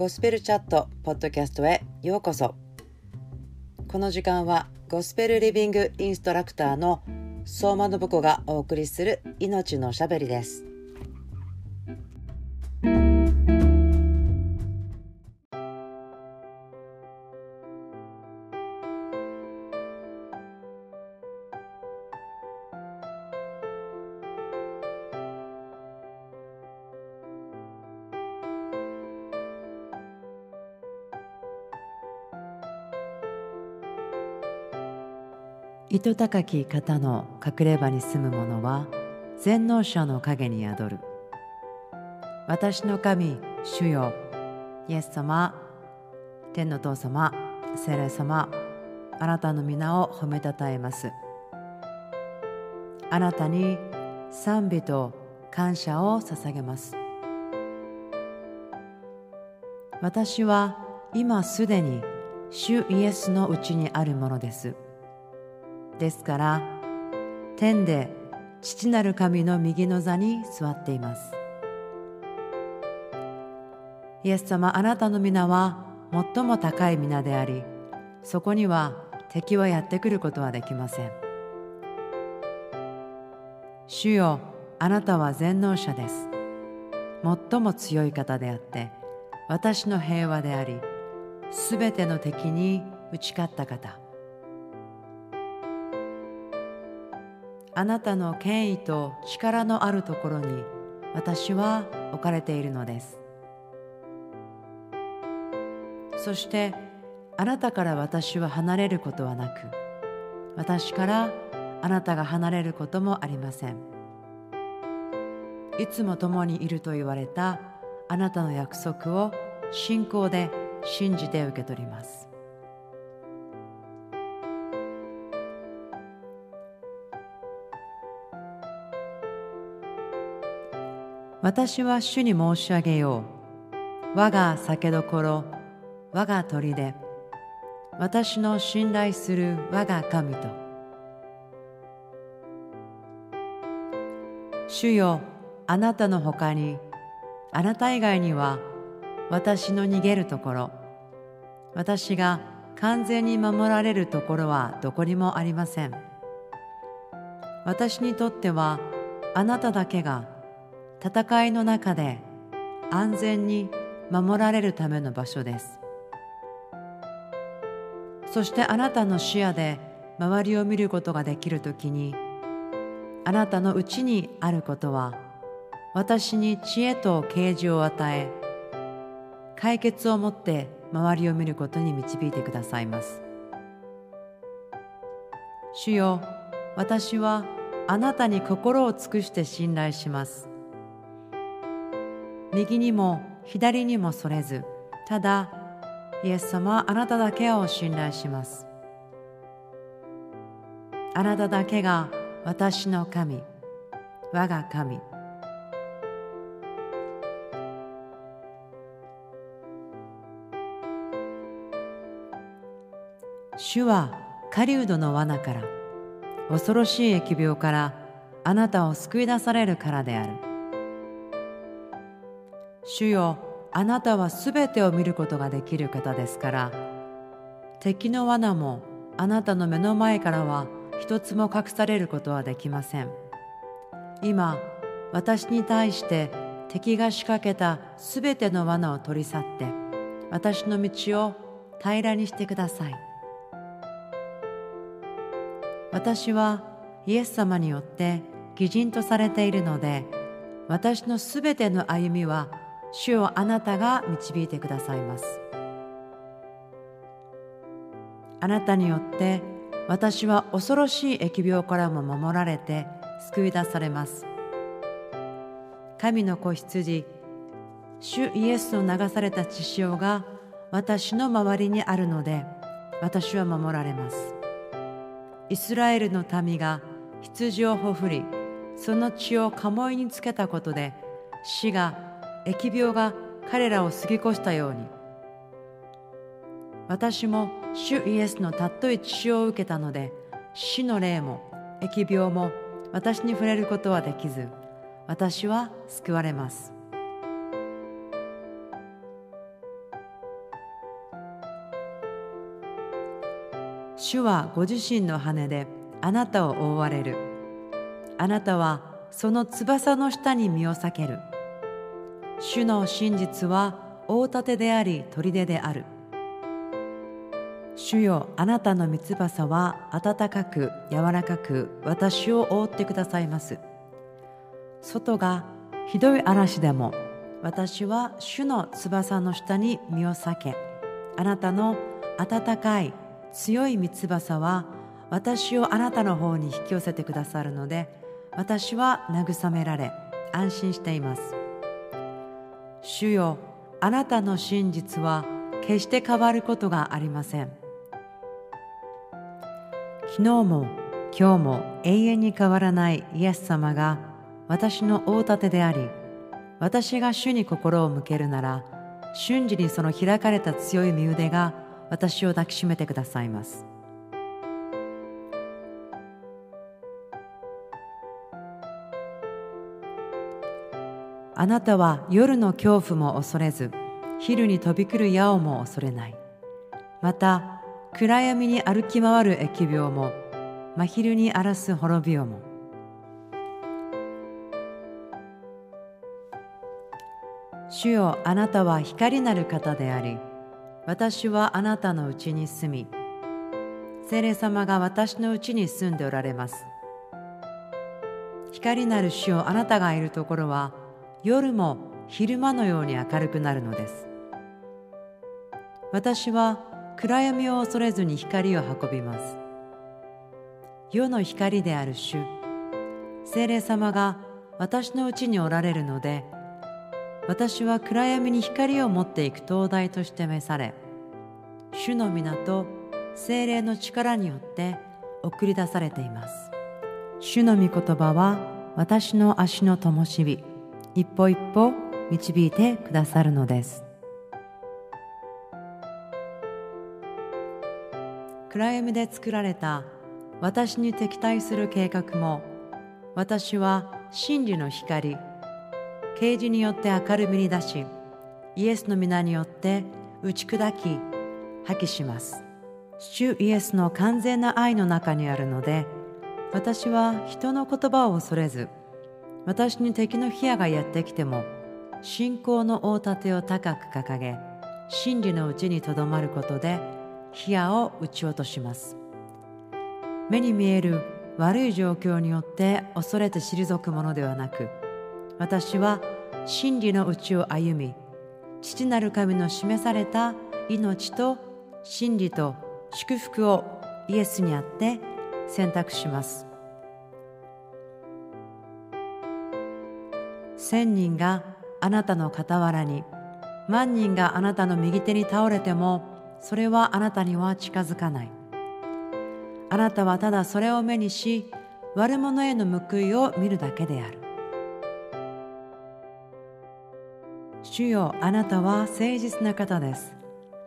ゴスペルチャットポッドキャストへようこそ。この時間はゴスペルリビングインストラクターの相馬信子がお送りする命のしゃべりです。糸高き方の隠れ場に住む者は全能者の影に宿る。私の神主よ。イエス様天の父様聖霊様あなたの皆を褒めたたえます。あなたに賛美と感謝を捧げます。私は今すでに主イエスのうちにあるものです。ですから天で父なる神の右の座に座っています。イエス様あなたの皆は最も高い皆でありそこには敵はやってくることはできません。主よあなたは全能者です。最も強い方であって私の平和でありすべての敵に打ち勝った方。あなたの権威と力のあるところに私は置かれているのです。そしてあなたから私は離れることはなく私からあなたが離れることもありません。いつも共にいると言われたあなたの約束を信仰で信じて受け取ります。私は主に申し上げよう。我が酒どころ、我が砦、私の信頼する我が神と。主よ、あなたのほかに、あなた以外には、私の逃げるところ、私が完全に守られるところはどこにもありません。私にとっては、あなただけが戦いの中で安全に守られるための場所です。そしてあなたの視野で周りを見ることができるときにあなたのうちにあることは私に知恵と啓示を与え解決をもって周りを見ることに導いてくださいます。主よ私はあなたに心を尽くして信頼します。右にも左にもそれずただイエス様あなただけを信頼します。あなただけが私の神我が神。主は狩人の罠から恐ろしい疫病からあなたを救い出されるからである。主よあなたはすべてを見ることができる方ですから。敵の罠もあなたの目の前からは一つも隠されることはできません。今私に対して敵が仕掛けたすべての罠を取り去って私の道を平らにしてください。私はイエス様によって義人とされているので私のすべての歩みは主をあなたが導いてくださいます。あなたによって私は恐ろしい疫病からも守られて救い出されます。神の子羊主イエスの流された血潮が私の周りにあるので私は守られます。イスラエルの民が羊をほふりその血を鴨居につけたことで死が疫病が彼らを過ぎ越したように。私も主イエスのたっとい血を受けたので死の霊も疫病も私に触れることはできず私は救われます。主はご自身の羽であなたを覆われる。あなたはその翼の下に身を避ける。主の真実は大盾であり砦である。主よあなたの三翼は暖かく柔らかく私を覆ってくださいます。外がひどい嵐でも私は主の翼の下に身を避けあなたの暖かい強い三翼は私をあなたの方に引き寄せてくださるので私は慰められ安心しています。主よあなたの真実は決して変わることがありません。昨日も今日も永遠に変わらないイエス様が私の大盾であり私が主に心を向けるなら瞬時にその開かれた強い身腕が私を抱きしめてくださいます。あなたは夜の恐怖も恐れず昼に飛び来る矢をも恐れない。また暗闇に歩き回る疫病も真昼に荒らす滅びをも。主よあなたは光なる方であり私はあなたのうちに住み聖霊様が私のうちに住んでおられます。光なる主よあなたがいるところは夜も昼間のように明るくなるのです。私は暗闇を恐れずに光を運びます。世の光である主精霊様が私のうちにおられるので私は暗闇に光を持っていく灯台として召され主の港精霊の力によって送り出されています。主の御言葉は私の足の灯火。一歩一歩導いてくださるのです。暗闇で作られた私に敵対する計画も私は真理の光啓示によって明るみに出しイエスの皆によって打ち砕き破棄します。主イエスの完全な愛の中にあるので私は人の言葉を恐れず私に敵の火矢がやってきても信仰の大盾を高く掲げ真理のうちにとどまることで火矢を撃ち落とします。目に見える悪い状況によって恐れて退くものではなく私は真理のうちを歩み父なる神の示された命と真理と祝福をイエスにあって選択します。千人があなたの傍らに万人があなたの右手に倒れてもそれはあなたには近づかない。あなたはただそれを目にし悪者への報いを見るだけである。主よあなたは誠実な方です。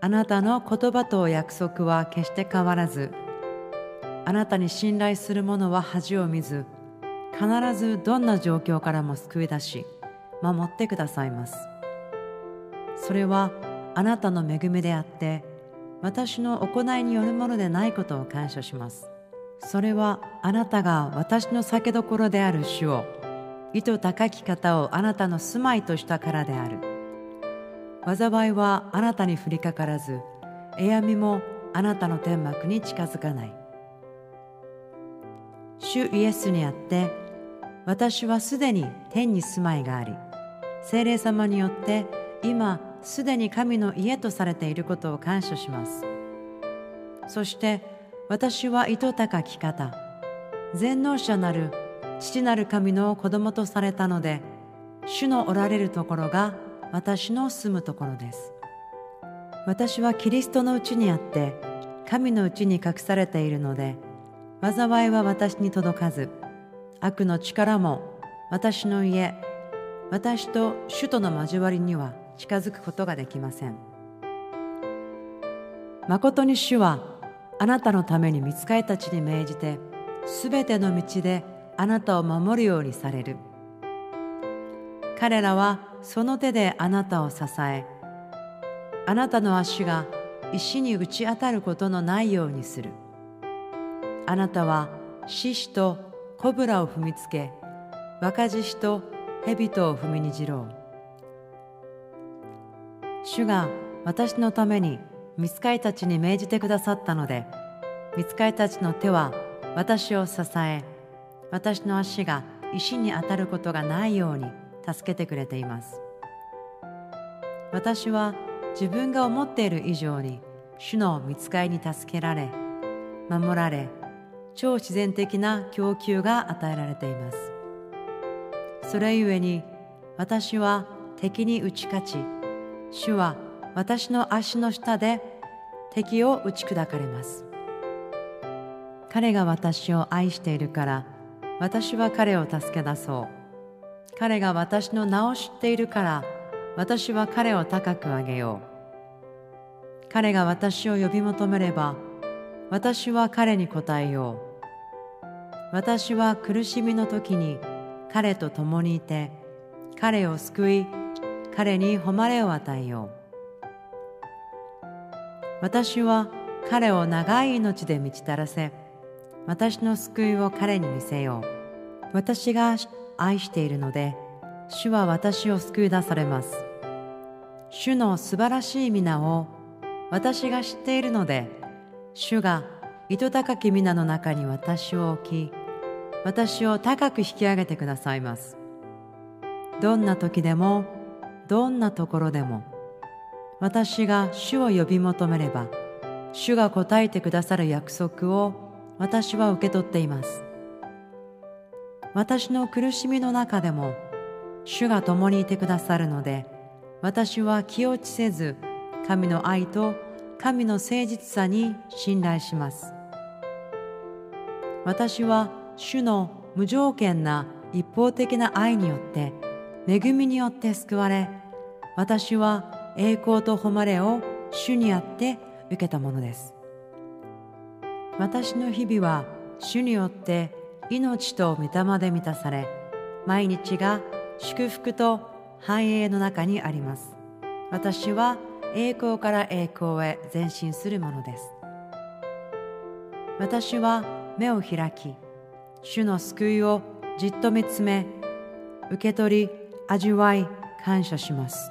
あなたの言葉と約束は決して変わらずあなたに信頼する者は恥を見ず必ずどんな状況からも救い出し守ってくださいます。それはあなたの恵みであって私の行いによるものでないことを感謝します。それはあなたが私の酒どころである主を意図高き方をあなたの住まいとしたからである。災いはあなたに降りかからずえやみもあなたの天幕に近づかない。主イエスにあって私はすでに天に住まいがあり精霊様によって今すでに神の家とされていることを感謝します。そして私は意図高き方全能者なる父なる神の子供とされたので主のおられるところが私の住むところです。私はキリストのうちにあって神のうちに隠されているので災いは私に届かず悪の力も私の家私と主との交わりには近づくことができません。誠に主はあなたのために見つかりたちに命じてすべての道であなたを守るようにされる。彼らはその手であなたを支えあなたの足が石に打ち当たることのないようにする。あなたは獅子とコブラを踏みつけ若獅子と蛇とを踏みにじろう。主が私のために見つかいたちに命じてくださったので見つかいたちの手は私を支え私の足が石に当たることがないように助けてくれています。私は自分が思っている以上に主の見つかいに助けられ守られ超自然的な供給が与えられています。それゆえに私は敵に打ち勝ち主は私の足の下で敵を打ち砕かれます。彼が私を愛しているから私は彼を助け出そう。彼が私の名を知っているから私は彼を高く上げよう。彼が私を呼び求めれば私は彼に答えよう。私は苦しみの時に彼と共にいて彼を救い彼に誉れを与えよう。私は彼を長い命で満ちたらせ私の救いを彼に見せよう。私が愛しているので主は私を救い出されます。主の素晴らしい皆を私が知っているので主が糸高き皆の中に私を置き私を高く引き上げてくださいます。どんな時でもどんなところでも私が主を呼び求めれば主が答えてくださる約束を私は受け取っています。私の苦しみの中でも主が共にいてくださるので私は気落ちせず神の愛と神の誠実さに信頼します。私は主の無条件な一方的な愛によって恵みによって救われ私は栄光と誉れを主にあって受けたものです。私の日々は主によって命と御霊で満たされ毎日が祝福と繁栄の中にあります。私は栄光から栄光へ前進するものです。私は目を開き主の救いをじっと見つめ受け取り味わい感謝します。